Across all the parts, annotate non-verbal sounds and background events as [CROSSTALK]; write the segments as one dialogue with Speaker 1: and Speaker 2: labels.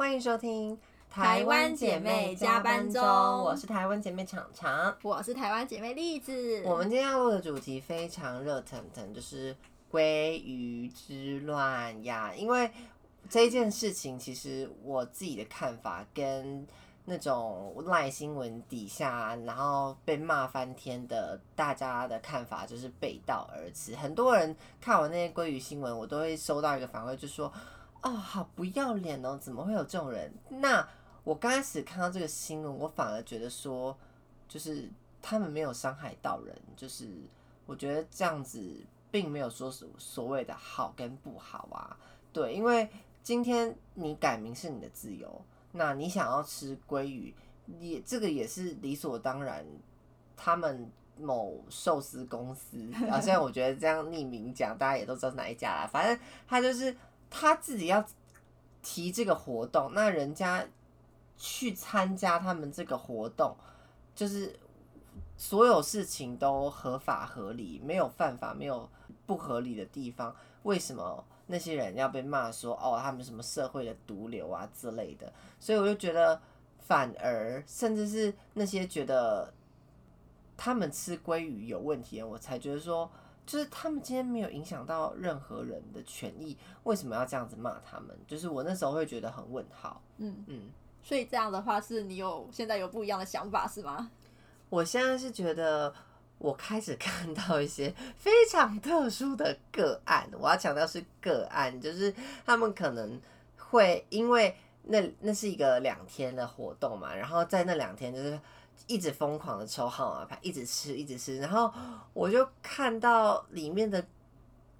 Speaker 1: 欢迎收听《
Speaker 2: 台湾姐妹加班中
Speaker 1: 我是台湾姐妹常常。
Speaker 2: 我是台湾姐妹栗子。
Speaker 1: 我们今天要录的主题非常热腾腾，就是鲑鱼之乱呀。因为这件事情，其实我自己的看法跟那种赖新闻底下，然后被骂翻天的大家的看法就是背道而驰。很多人看完那些鲑鱼新闻，我都会收到一个反馈，就说。哦，好不要脸哦！怎么会有这种人？那我刚开始看到这个新闻，我反而觉得说，就是他们没有伤害到人，就是我觉得这样子并没有说所所谓的好跟不好啊。对，因为今天你改名是你的自由，那你想要吃鲑鱼，也这个也是理所当然。他们某寿司公司啊，现在我觉得这样匿名讲，大家也都知道是哪一家啦。反正他就是。他自己要提这个活动，那人家去参加他们这个活动，就是所有事情都合法合理，没有犯法，没有不合理的地方。为什么那些人要被骂说哦，他们什么社会的毒瘤啊之类的？所以我就觉得，反而甚至是那些觉得他们吃鲑鱼有问题，我才觉得说。就是他们今天没有影响到任何人的权益，为什么要这样子骂他们？就是我那时候会觉得很问号。
Speaker 2: 嗯嗯，所以这样的话是你有现在有不一样的想法是吗？[LAUGHS]
Speaker 1: 我现在是觉得我开始看到一些非常特殊的个案，我要强调是个案，就是他们可能会因为那那是一个两天的活动嘛，然后在那两天就是。一直疯狂的抽号码牌，一直吃，一直吃，然后我就看到里面的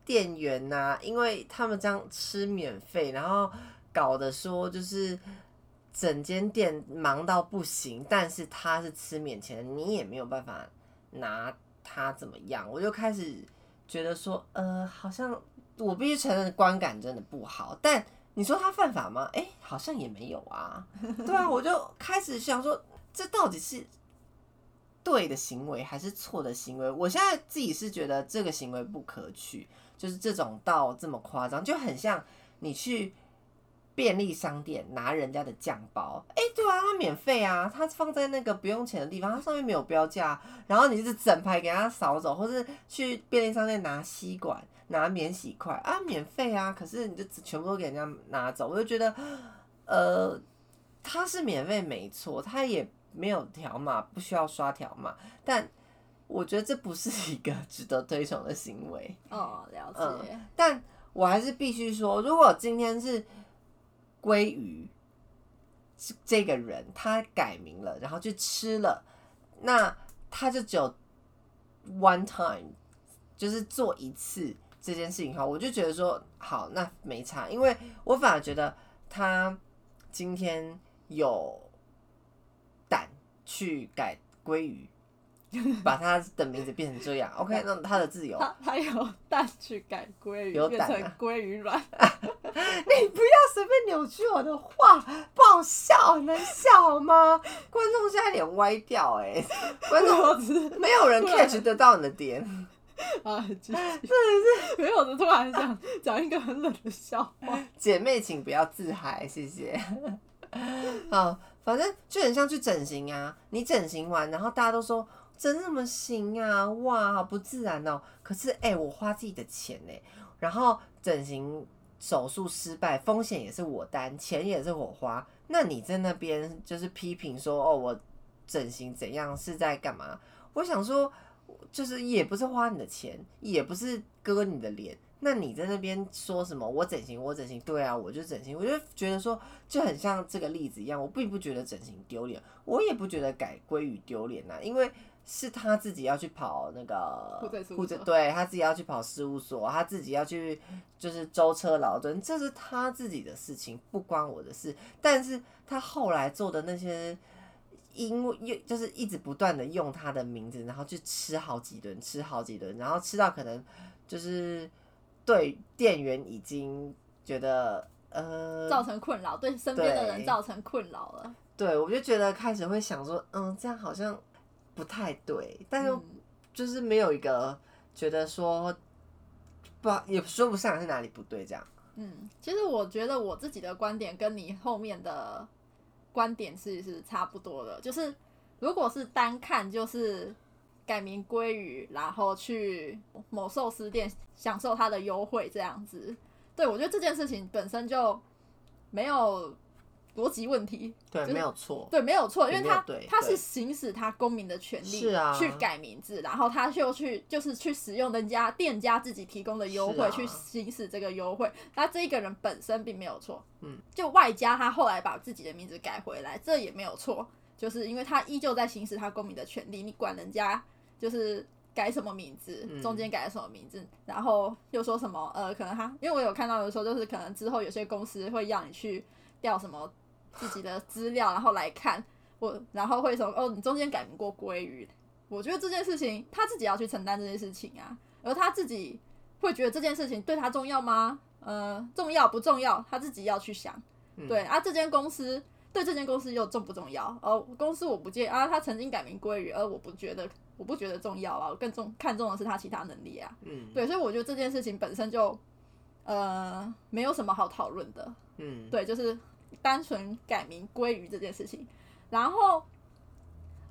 Speaker 1: 店员呐，因为他们这样吃免费，然后搞得说就是整间店忙到不行，但是他是吃免钱，你也没有办法拿他怎么样，我就开始觉得说，呃，好像我必须承认观感真的不好，但你说他犯法吗？哎，好像也没有啊，对啊，我就开始想说，这到底是。对的行为还是错的行为？我现在自己是觉得这个行为不可取，就是这种到这么夸张，就很像你去便利商店拿人家的酱包，哎，对啊，它免费啊，它放在那个不用钱的地方，它上面没有标价，然后你是整排给他扫走，或是去便利商店拿吸管、拿免洗筷啊，免费啊，可是你就全部都给人家拿走，我就觉得，呃，它是免费没错，它也。没有条码，[LAUGHS] 不需要刷条码，但我觉得这不是一个值得推崇的行为。
Speaker 2: 哦，了解。
Speaker 1: 但我还是必须说，如果今天是鲑鱼这个人他改名了，然后去吃了，那他就只有 one time，就是做一次这件事情哈，我就觉得说好，那没差，因为我反而觉得他今天有。去改鲑鱼，[LAUGHS] 把他的名字变成这样，OK，那他的自由。
Speaker 2: 他他有蛋去改鲑鱼，变成鲑鱼卵。[LAUGHS]
Speaker 1: 你不要随便扭曲我的话，不好笑，能笑吗？[LAUGHS] 观众现在脸歪掉，哎，观众没有人 catch 得到你的点
Speaker 2: 啊！真的是没有的，突然想讲一个很冷的笑话。
Speaker 1: 姐妹，请不要自嗨，谢谢。好。反正就很像去整形啊，你整形完，然后大家都说整什么行啊？哇，好不自然哦。可是哎，我花自己的钱呢，然后整形手术失败，风险也是我担，钱也是我花。那你在那边就是批评说哦，我整形怎样是在干嘛？我想说，就是也不是花你的钱，也不是割你的脸。那你在那边说什么？我整形，我整形，对啊，我就整形。我就觉得说，就很像这个例子一样，我并不觉得整形丢脸，我也不觉得改归于丢脸呐，因为是他自己要去跑那个
Speaker 2: 护者，
Speaker 1: 对他自己要去跑事务所，他自己要去就是舟车劳顿，这是他自己的事情，不关我的事。但是他后来做的那些，因为又就是一直不断的用他的名字，然后去吃好几顿，吃好几顿，然后吃到可能就是。对店员已经觉得呃
Speaker 2: 造成困扰，对身边的人造成困扰了。
Speaker 1: 对，我就觉得开始会想说，嗯，这样好像不太对，但是就是没有一个觉得说不也说不上是哪里不对这样。
Speaker 2: 嗯，其实我觉得我自己的观点跟你后面的观点是是差不多的，就是如果是单看就是改名鲑鱼，然后去某寿司店享受它的优惠这样子，对我觉得这件事情本身就没有逻辑问题，
Speaker 1: 对，
Speaker 2: 就是
Speaker 1: 没有错。
Speaker 2: 对，没有错，因为他他是行使他公民的权利
Speaker 1: 是啊
Speaker 2: 去改名字，然后他就去就是去使用人家店家自己提供的优惠、
Speaker 1: 啊
Speaker 2: 去行使这个优惠，那这一个人本身并没有错，
Speaker 1: 嗯，
Speaker 2: 就外加他后来把自己的名字改回来，这也没有错，就是因为他依旧在行使他公民的权利，你管人家就是。改什么名字？
Speaker 1: 嗯
Speaker 2: 中间改了什么名字？然后又说什么？呃，可能他，因为我有看到有时候就是可能之后有些公司会让你去调什么自己的资料，然后来看我，然后会说哦，你中间改名过鲑鱼。我觉得这件事情他自己要去承担这件事情啊，而他自己会觉得这件事情对他重要吗？呃，重要不重要？他自己要去想。
Speaker 1: 嗯
Speaker 2: 对啊，这间公司对这间公司又重不重要？呃，公司我不介啊，他曾经改名鲑鱼，而我不觉得，我不觉得重要啊，我更重看重的是他其他能力啊。
Speaker 1: 嗯
Speaker 2: 对，所以我觉得这件事情本身就呃没有什么好讨论的。
Speaker 1: 嗯，
Speaker 2: 对，就是单纯改名鲑鱼这件事情。然后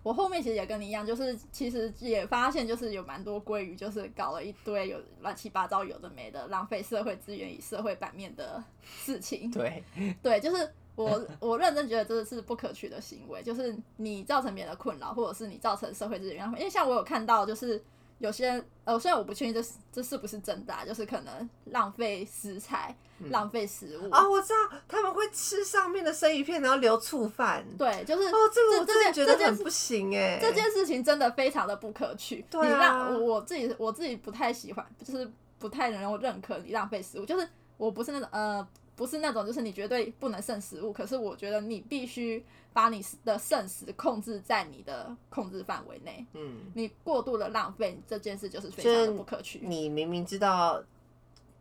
Speaker 2: 我后面其实也跟你一样，就是其实也发现，就是有蛮多鲑鱼，就是搞了一堆有乱七八糟有的没的，浪费社会资源与社会版面的事情。
Speaker 1: 对，
Speaker 2: 对，就是我我认真觉得这是不可取的行为，就是你造成别人的困扰，或者是你造成社会资源浪费。因为像我有看到，就是有些人呃，虽然我不确定这是这是不是真的、啊，就是可能浪费食材、浪费食物
Speaker 1: 啊，我知道他们会吃上面的生鱼片，然后留醋饭。
Speaker 2: 对，就是
Speaker 1: 哦，这个我
Speaker 2: 这
Speaker 1: 真的觉得
Speaker 2: 这件
Speaker 1: 很不行哎。
Speaker 2: 这件事情真的非常的不可取。
Speaker 1: 对啊
Speaker 2: 你让我我自己我自己不太喜欢，就是不太能够认可你浪费食物。就是我不是那种呃，不是那种就是你绝对不能剩食物，可是我觉得你必须把你的剩食控制在你的控制范围内。
Speaker 1: 嗯，
Speaker 2: 你过度的浪费这件事就是非常的不可取。
Speaker 1: 你明明知道。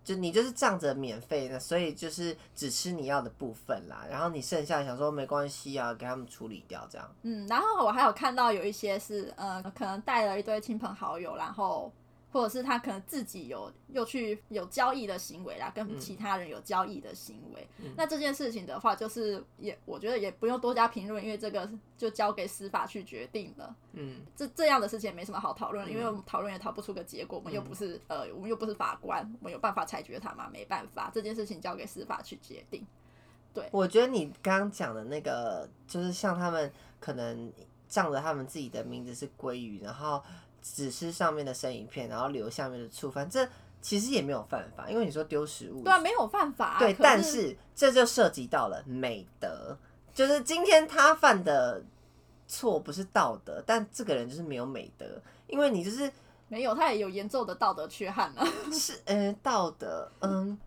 Speaker 1: 就你就是仗着免费的，所以就是只吃你要的部分啦，然后你剩下想说没关系啊，给他们处理掉这样。
Speaker 2: 嗯，然后我还有看到有一些是呃，可能带了一堆亲朋好友，然后或者是他可能自己有又去有交易的行为啦，跟其他人有交易的行为。那这件事情的话，就是也我觉得也不用多加评论，因为这个就交给司法去决定了。
Speaker 1: 嗯，
Speaker 2: 这这样的事情也没什么好讨论的，因为我们讨论也讨不出个结果，我们又不是呃，我们又不是法官，我们有办法裁决他吗？没办法，这件事情交给司法去决定。
Speaker 1: 对我觉得你刚刚讲的那个，就是像他们可能仗着他们自己的名字是鲑鱼，然后只吃上面的生鱼片，然后留下面的醋反正其实也没有犯法，因为你说丢食物，
Speaker 2: 对啊，没有犯法、啊。
Speaker 1: 对，
Speaker 2: 可
Speaker 1: 但是这就涉及到了美德，就是今天他犯的错不是道德，但这个人就是没有美德，因为你就是
Speaker 2: 没有，他也有严重的道德缺憾啊。[LAUGHS]
Speaker 1: 是呃道德，嗯，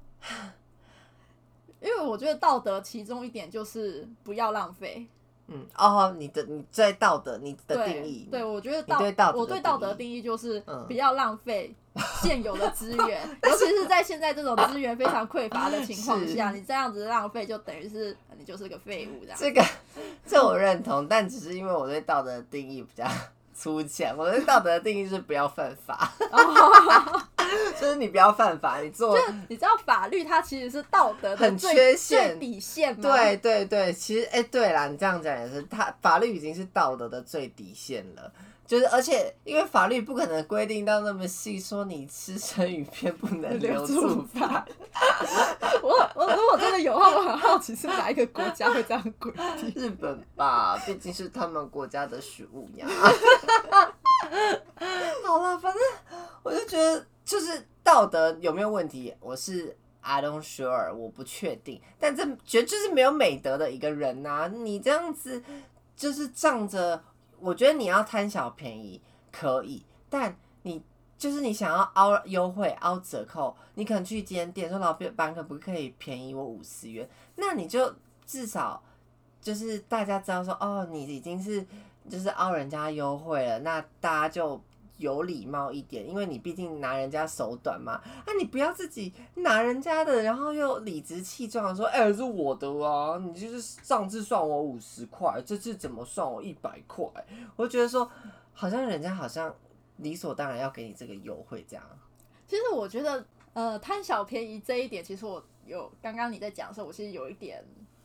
Speaker 2: 因为我觉得道德其中一点就是不要浪费。
Speaker 1: 嗯，哦，你的你在道德你的定义，
Speaker 2: 对，我觉得
Speaker 1: 道对道德
Speaker 2: 我对道德的
Speaker 1: 定
Speaker 2: 定义就是
Speaker 1: 嗯。
Speaker 2: 不要浪费现有的资源，[LAUGHS] 尤其是在现在这种资源非常匮乏的情况下，你这样子浪费就等于是你就是个废物这样。
Speaker 1: 这个这我认同，但只是因为我对道德的定义比较粗浅，我对道德的定义是不要犯法，[LAUGHS] [LAUGHS] [LAUGHS] 就是你不要犯法，你做就
Speaker 2: 你知道法律它其实是道德的
Speaker 1: 很缺陷
Speaker 2: 最底线吗？
Speaker 1: 对对对，其实哎、对啦，你这样讲也是，它法律已经是道德的最底线了。就是，而且因为法律不可能规定到那么细，说你吃生鱼片不能 [LAUGHS] 留住饭。
Speaker 2: 我我如果真的有话，我很好奇是哪一个国家会这样规定。
Speaker 1: 日本吧，毕竟是他们国家的食物呀。[LAUGHS] 好了，反正我就觉得，就是道德有没有问题，我是 I don't sure，我不确定。但这绝就是没有美德的一个人呐、你这样子就是仗着，我觉得你要贪小便宜可以，但你。就是你想要凹优惠、凹折扣，你可能去一间店说老板可不可以便宜我五十元？那你就至少就是大家知道说，哦，你已经是就是凹人家优惠了，那大家就有礼貌一点，因为你毕竟拿人家手短嘛。啊，你不要自己拿人家的，然后又理直气壮的说，哎、这是我的啊，你就是上次算我五十块，这次怎么算我一百块？我就觉得说，好像人家好像理所当然要给你这个优惠这样。
Speaker 2: 其实我觉得，呃，贪小便宜这一点，其实我有刚刚你在讲的时候，我其实有一点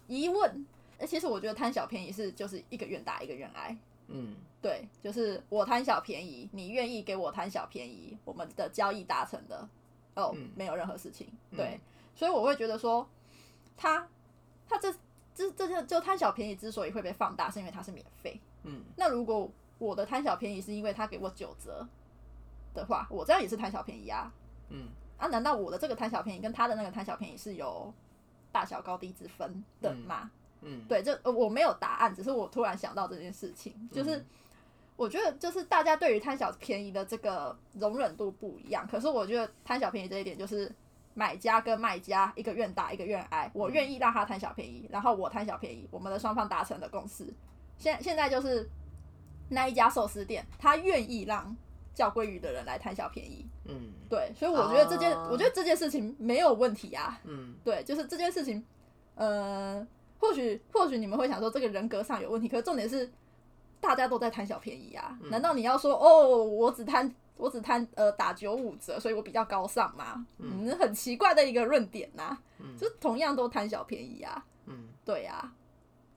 Speaker 2: 疑问。哎，其实我觉得贪小便宜是就是一个愿打一个愿挨。
Speaker 1: 嗯，
Speaker 2: 对，就是我贪小便宜，你愿意给我贪小便宜，我们的交易达成的，哦，
Speaker 1: 嗯
Speaker 2: 没有任何事情。对，所以我会觉得说，他他这这这就就贪小便宜之所以会被放大，是因为它是免费。
Speaker 1: 嗯
Speaker 2: 那如果我的贪小便宜是因为他给我九折的话，我这样也是贪小便宜啊。
Speaker 1: 嗯
Speaker 2: 啊，难道我的这个贪小便宜跟他的那个贪小便宜是有大小高低之分的吗？
Speaker 1: 嗯，
Speaker 2: 对，这呃我没有答案，只是我突然想到这件事情，就是我觉得就是大家对于贪小便宜的这个容忍度不一样，可是我觉得贪小便宜这一点就是买家跟卖家一个愿打一个愿挨，我愿意让他贪小便宜，然后我贪小便宜，我们的双方达成的共识。现现在就是那一家寿司店，他愿意让叫鲑鱼的人来贪小便宜，
Speaker 1: 嗯。
Speaker 2: 对，所以我觉得这件、
Speaker 1: 哦。
Speaker 2: 我觉得这件事情没有问题啊，
Speaker 1: 嗯。
Speaker 2: 对，就是这件事情，呃，或许或许你们会想说这个人格上有问题，可是重点是大家都在贪小便宜啊。难道你要说哦，我只贪我只贪呃打九五折，所以我比较高尚吗？嗯，很奇怪的一个论点呐、就同样都贪小便宜啊。
Speaker 1: 嗯
Speaker 2: 对呀、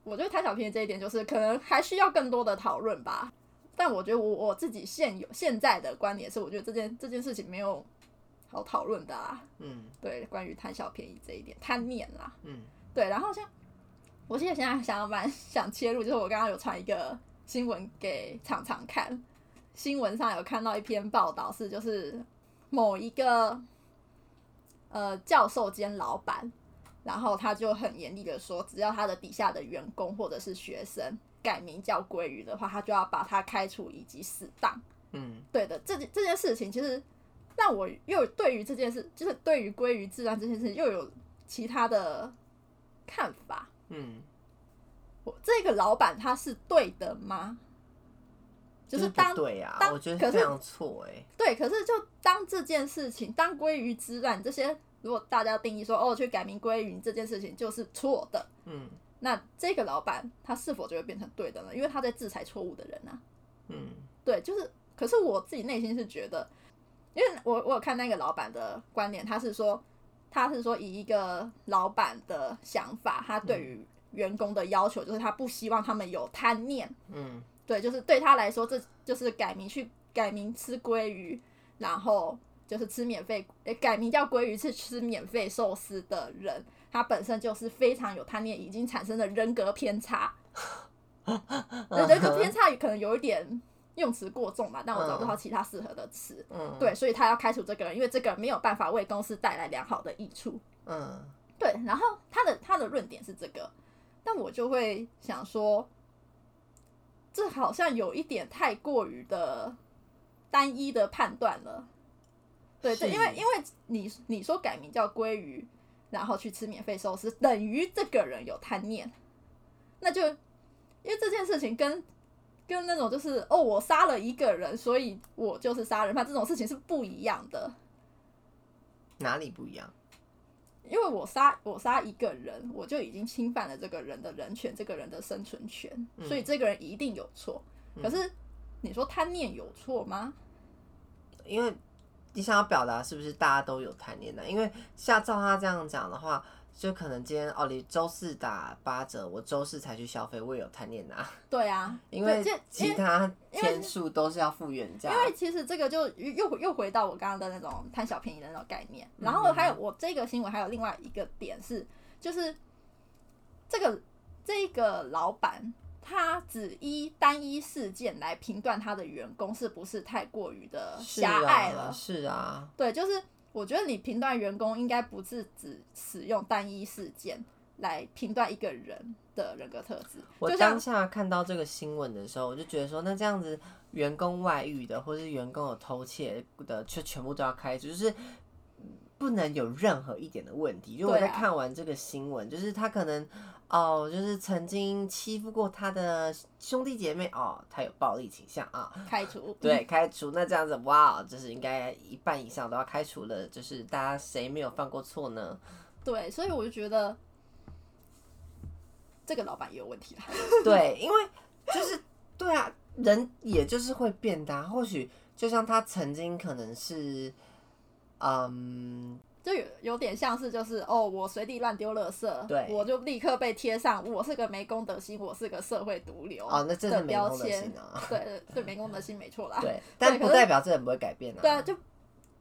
Speaker 2: 我觉得贪小便宜这一点就是可能还需要更多的讨论吧。但我觉得我我自己现有现在的观点是，我觉得这件这件事情没有好讨论的啊。
Speaker 1: 嗯
Speaker 2: 对，关于贪小便宜这一点，贪念啦。
Speaker 1: 嗯
Speaker 2: 对，然后像我记得现在想蛮想切入，就是我刚刚有传一个新闻给常常看，新闻上有看到一篇报道，是就是某一个呃教授兼老板，然后他就很严厉的说，只要他的底下的员工或者是学生改名叫鲑鱼的话，他就要把他开除以及死当。
Speaker 1: 嗯
Speaker 2: 对的，这件这件事情其实让我又对于这件事，就是对于鲑鱼自然这件事情又有其他的看法。
Speaker 1: 嗯，
Speaker 2: 我这个老板他是对的吗？就是当
Speaker 1: 对啊，
Speaker 2: 当
Speaker 1: 我觉得
Speaker 2: 可是
Speaker 1: 非常错哎。
Speaker 2: 对，可是就当这件事情，当鲑鱼之乱这些，如果大家定义说哦，去改名鲑鱼这件事情就是错的，
Speaker 1: 嗯
Speaker 2: 那这个老板他是否就会变成对的呢？因为他在制裁错误的人啊。
Speaker 1: 嗯
Speaker 2: 对，就是，可是我自己内心是觉得，因为我我有看那个老板的观点，他是说，他是说以一个老板的想法，他对于员工的要求就是他不希望他们有贪念，
Speaker 1: 嗯
Speaker 2: 对，就是对他来说，这就是改名去改名吃鲑鱼，然后就是吃免费，诶改名叫鲑鱼是吃免费寿司的人，他本身就是非常有贪念，已经产生了人格偏差。[LAUGHS] 人格偏差可能有一点用词过重吧，但我找不到其他适合的词。
Speaker 1: 嗯，
Speaker 2: 对，所以他要开除这个人，因为这个人没有办法为公司带来良好的益处。
Speaker 1: 嗯
Speaker 2: 对，然后他的他的论点是这个，但我就会想说，这好像有一点太过于的单一的判断了。对，对，因为因为你你说改名叫鲑鱼，然后去吃免费寿司，等于这个人有贪念，那就因为这件事情跟跟那种就是哦，我杀了一个人，所以我就是杀人犯这种事情是不一样的。
Speaker 1: 哪里不一样？
Speaker 2: 因为我杀我杀一个人，我就已经侵犯了这个人的人权，这个人的生存权，所以这个人一定有错。可是你说贪念有错吗？
Speaker 1: 因为你想要表达是不是大家都有贪念呢？因为像照他这样讲的话，就可能今天哦，你周四打八折，我周四才去消费，我也有贪念呐、[LAUGHS]
Speaker 2: 对啊，
Speaker 1: 因为
Speaker 2: 对这
Speaker 1: 其他天数都是要付原价。
Speaker 2: 因为其实这个就又又回到我刚刚的那种贪小便宜的那种概念。然后还有我这个新闻还有另外一个点是，就是这个这个老板他只依单一事件来评断他的员工是不是太过于的狭隘了？
Speaker 1: 啊，是啊，
Speaker 2: 对，就是我觉得你评断员工应该不是只使用单一事件来评断一个人的人格特质，
Speaker 1: 我当下看到这个新闻的时候，我就觉得说，那这样子员工外遇的，或是员工有偷窃的，就全部都要开除，就是不能有任何一点的问题。就我
Speaker 2: 对啊
Speaker 1: 在看完这个新闻，就是他可能哦，就是曾经欺负过他的兄弟姐妹哦，他有暴力倾向啊。
Speaker 2: 开除，[LAUGHS]
Speaker 1: 对，开除那这样子，哇，就是应该一半以上都要开除了。就是大家谁没有犯过错呢？
Speaker 2: 对，所以我就觉得这个老板也有问题啦。[LAUGHS] [LAUGHS]
Speaker 1: 对，因为就是对啊，人也就是会变的啊、或许就像他曾经可能是，嗯，
Speaker 2: 就有有点像是就是哦，我随地乱丢垃圾，
Speaker 1: 对
Speaker 2: 我就立刻被贴上我是个没公德心，我是个社会毒瘤
Speaker 1: 哦，那真
Speaker 2: 的
Speaker 1: 的没公德
Speaker 2: 标签
Speaker 1: 心。啊。
Speaker 2: 对对对，没公德心没错啦。[LAUGHS]
Speaker 1: 对，但不代表这人不会改变啊。
Speaker 2: 对啊，就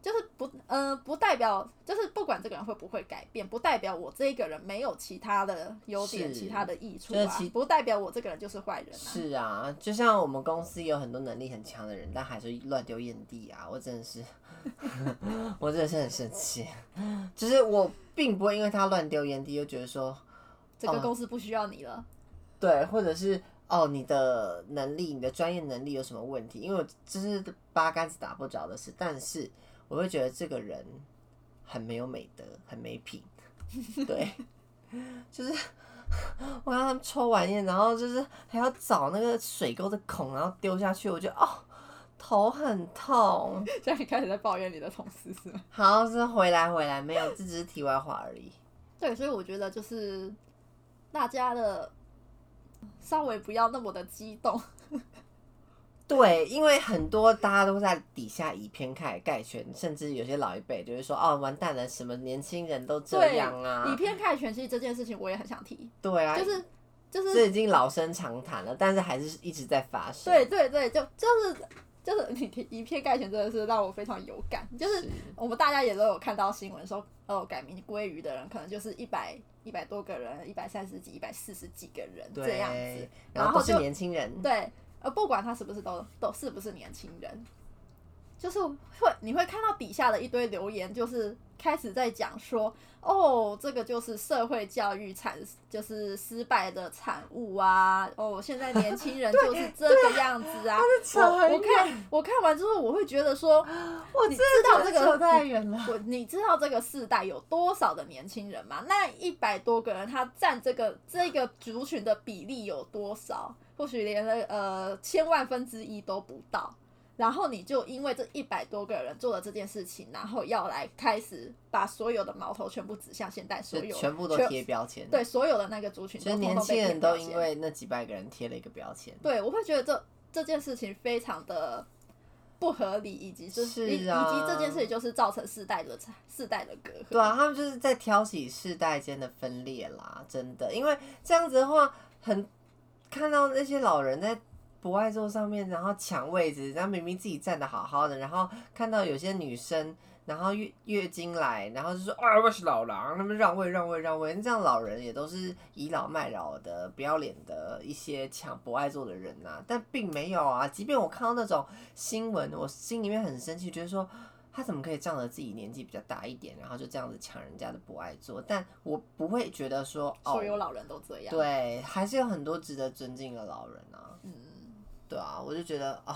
Speaker 2: 就是不呃不代表就是不管这个人会不会改变，不代表我这一个人没有其他的优点、其他的益处啊
Speaker 1: 就是，
Speaker 2: 不代表我这个人就是坏人啊。
Speaker 1: 是啊，就像我们公司有很多能力很强的人，但还是乱丢烟蒂啊！我真的是，[LAUGHS] 我真的是很生气。就是我并不会因为他乱丢烟蒂，就觉得说
Speaker 2: 这个公司不需要你了。
Speaker 1: 对，或者是哦你的能力、你的专业能力有什么问题？因为我这是八竿子打不着的事，但是我会觉得这个人很没有美德，很没品。[LAUGHS] 对，就是 [LAUGHS] 我让他们抽完烟，然后就是还要找那个水沟的孔，然后丢下去，我觉得哦头很痛。
Speaker 2: 现在开始在抱怨你的同事是吗？[LAUGHS]
Speaker 1: 好，是回来回来，没有，这只是题外话而已。
Speaker 2: 对，所以我觉得就是大家的稍微不要那么的激动。
Speaker 1: 对，因为很多大家都在底下以偏概概全，甚至有些老一辈就是说：“哦，完蛋了，什么年轻人都这样啊
Speaker 2: 以偏概全，其实这件事情我也很想提，！”
Speaker 1: 对啊，
Speaker 2: 就是就是
Speaker 1: 这已经老生常谈了，但是还是一直在发生。
Speaker 2: 对对对，就就是就是你提以偏概全，真的是让我非常有感。就是
Speaker 1: 是，
Speaker 2: 我们大家也都有看到新闻说，哦，改名鲑鱼的人可能就是一百一百多个人，一百三十几、一百四十几个人这样子
Speaker 1: 对，，然后都是年轻人。
Speaker 2: 对，呃，不管他是不是都都是不是年轻人，就是会你会看到底下的一堆留言，就是开始在讲说，哦，这个就是社会教育产就是失败的产物啊，哦，现在年轻人就是这个样子啊。[LAUGHS]
Speaker 1: 扯
Speaker 2: 我
Speaker 1: 很
Speaker 2: 我看我看完之后，我会觉得说，你 [GASPS]
Speaker 1: 我知
Speaker 2: 知道这个
Speaker 1: 扯太远了。
Speaker 2: 我你知道这个世代有多少的年轻人吗？那一百多个人，他占这个这个族群的比例有多少？或许连了呃千万分之一都不到。然后你就因为这一百多个人做了这件事情，然后要来开始把所有的矛头全部指向现代所有
Speaker 1: 全部都贴标签，
Speaker 2: 对所有的那个族群，
Speaker 1: 所以年轻人都因为那几百个人贴了一个标签。
Speaker 2: 对，我会觉得这这件事情非常的不合理，以及就是以及这件事情就是造成世代的世代的隔阂。
Speaker 1: 对啊，他们就是在挑起世代间的分裂啦，真的，因为这样子的话，很看到那些老人在不爱座上面，然后抢位置，然后明明自己站的好好的，然后看到有些女生，然后月月经来，然后就说啊我是老狼，他们让位让位让位，这样老人也都是倚老卖老的、不要脸的一些抢博爱座的人呐、但并没有啊，即便我看到那种新闻，我心里面很生气，觉得说。他怎么可以仗着自己年纪比较大一点，然后就这样子抢人家的博爱座？但我不会觉得说，哦
Speaker 2: 所，有老人都这样。，
Speaker 1: 对，还是有很多值得尊敬的老人啊。
Speaker 2: 嗯，
Speaker 1: 对啊，我就觉得哦，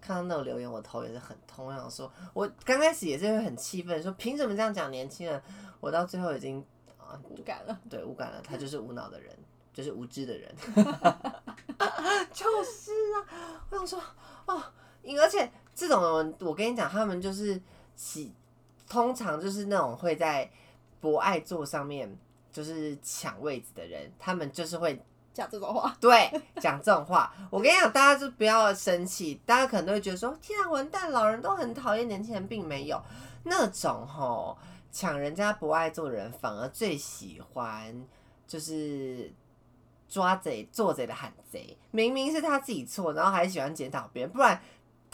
Speaker 1: 看到那种留言，我头也是很痛。我想说，我刚开始也是会很气愤，说凭什么这样讲年轻人？我到最后已经啊，
Speaker 2: 无感了。
Speaker 1: 对无感了，他就是无脑的人，就是无知的人。[LAUGHS] 就是啊，我想说哦，因而且这种人，我跟你讲，他们就是喜，通常就是那种会在博爱座上面就是抢位置的人，他们就是会
Speaker 2: 讲这种话，[LAUGHS]
Speaker 1: 对，讲这种话，我跟你讲，大家就不要生气，大家可能都会觉得说，天啊，完蛋，老人都很讨厌年轻人，并没有。那种吼抢人家不爱做的人，反而最喜欢就是抓贼做贼的喊贼，明明是他自己错，然后还喜欢检讨别人，不然。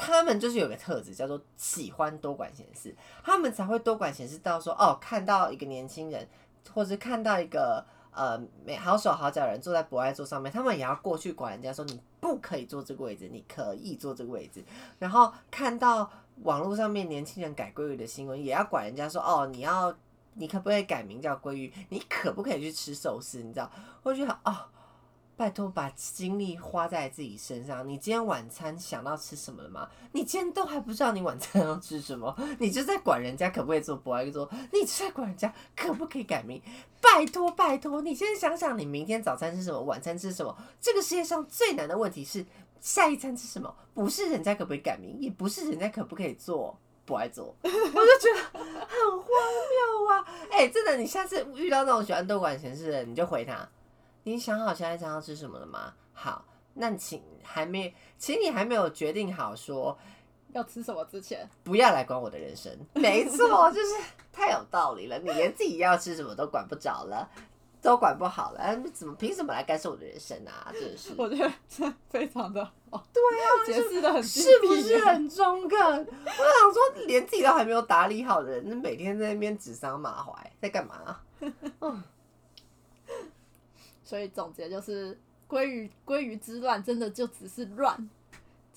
Speaker 1: 他们就是有个特质，叫做喜欢多管闲事，他们才会多管闲事到说，哦，看到一个年轻人，或者看到一个呃，没好手好脚人坐在博爱座上面，他们也要过去管人家说你不可以坐这个位置，你可以坐这个位置。然后看到网络上面年轻人改鲑鱼的新闻，也要管人家说哦，你要你可不可以改名叫鲑鱼？你可不可以去吃寿司？你知道？我觉得哦，拜托把精力花在自己身上。你今天晚餐想到吃什么了吗？你今天都还不知道你晚餐要吃什么，你就在管人家可不可以做博爱座，你就在管人家可不可以改名。[LAUGHS] 拜托拜托，你先想想，你明天早餐吃什么，晚餐吃什么？这个世界上最难的问题是下一餐吃什么，不是人家可不可以改名，也不是人家可不可以做。不爱做，[LAUGHS] 我就觉得很荒谬啊！哎、真的，你下次遇到那种喜欢多管闲事的人，你就回他：你想好下一餐要吃什么了吗？好，那请还没，请你还没有决定好说
Speaker 2: 要吃什么之前，
Speaker 1: 不要来管我的人生。没错，就是太有道理了。你连自己要吃什么都管不着了，都管不好了，你怎么凭什么来干涉我的人生啊？真的是，
Speaker 2: 我觉得这非常的哦，
Speaker 1: 对啊，
Speaker 2: 解释的很
Speaker 1: 是不是很中肯？我想说，连自己都还没有打理好的人，那每天在那边指桑骂槐，在干嘛？[LAUGHS] 嗯，
Speaker 2: 所以总结就是，鲑鱼鲑鱼之乱真的就只是乱，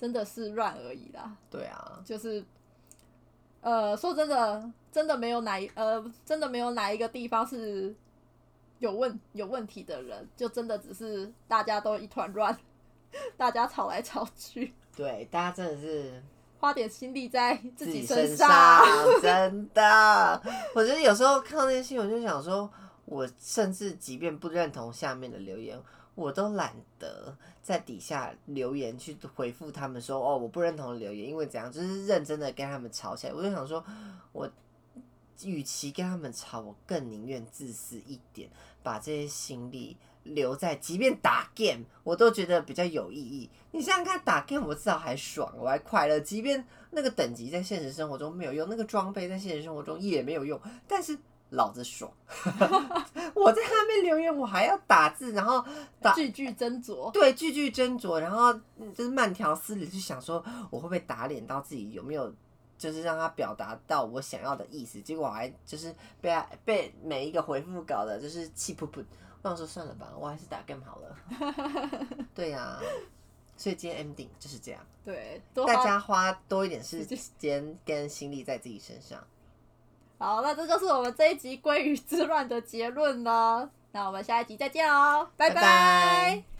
Speaker 2: 真的是乱而已啦。
Speaker 1: 对啊，
Speaker 2: 就是，呃，说真的，真的没有哪一呃，真的没有哪一个地方是有问有问题的人，就真的只是大家都一团乱，大家吵来吵去，
Speaker 1: 对，大家真的是
Speaker 2: 花点心力在自
Speaker 1: 自己
Speaker 2: 身
Speaker 1: 上，[LAUGHS] 真的。我觉得有时候看到那些新闻，就想说，我甚至即便不认同下面的留言，我都懒得在底下留言去回复他们说，哦，我不认同留言，因为怎样，就是认真的跟他们吵起来。我就想说，我与其跟他们吵，我更宁愿自私一点，把这些心力。留在，即便打 game，我都觉得比较有意义。你想想看，打 game 我至少还爽，我还快乐。即便那个等级在现实生活中没有用，那个装备在现实生活中也没有用，但是老子爽。[LAUGHS] 我在那边留言，我还要打字，然后打
Speaker 2: 句句斟酌。
Speaker 1: 对句句斟酌，然后嗯就是慢条斯理去想说，我会不会打脸到自己有没有，就是让他表达到我想要的意思。结果我还就是被他被每一个回复搞的，就是气噗噗。我想说算了吧，我还是打 game 好了。[LAUGHS] 对呀、所以今天 ending 就是这样，
Speaker 2: 对，
Speaker 1: 大家花多一点时间跟心力在自己身上。
Speaker 2: 好，那这就是我们这一集鲑鱼之乱的结论了。那我们下一集再见哦，拜
Speaker 1: 拜拜